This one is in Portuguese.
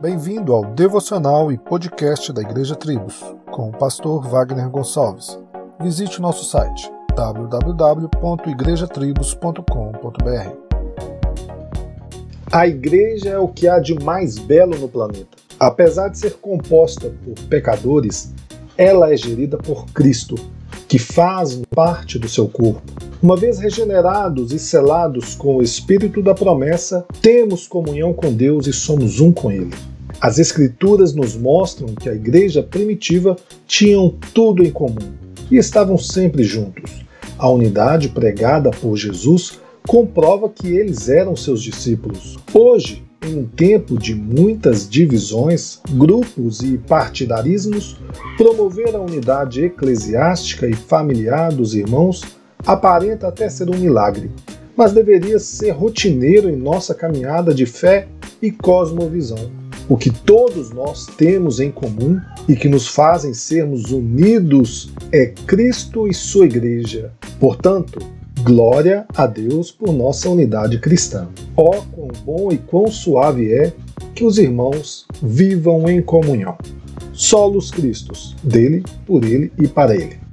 Bem-vindo ao devocional e podcast da Igreja Tribos, com o pastor Wagner Gonçalves. Visite o nosso site www.igrejatribos.com.br. A igreja é o que há de mais belo no planeta. Apesar de ser composta por pecadores, ela é gerida por Cristo, que faz parte do seu corpo. Uma vez regenerados e selados com o Espírito da promessa, temos comunhão com Deus e somos um com Ele. As Escrituras nos mostram que a igreja primitiva tinham tudo em comum e estavam sempre juntos. A unidade pregada por Jesus comprova que eles eram seus discípulos. Hoje, em um tempo de muitas divisões, grupos e partidarismos, promover a unidade eclesiástica e familiar dos irmãos aparenta até ser um milagre, mas deveria ser rotineiro em nossa caminhada de fé e cosmovisão. O que todos nós temos em comum e que nos fazem sermos unidos é Cristo e sua Igreja. Portanto, glória a Deus por nossa unidade cristã. Ó, oh, quão bom e quão suave é que os irmãos vivam em comunhão. Solos Cristos, dele, por ele e para ele.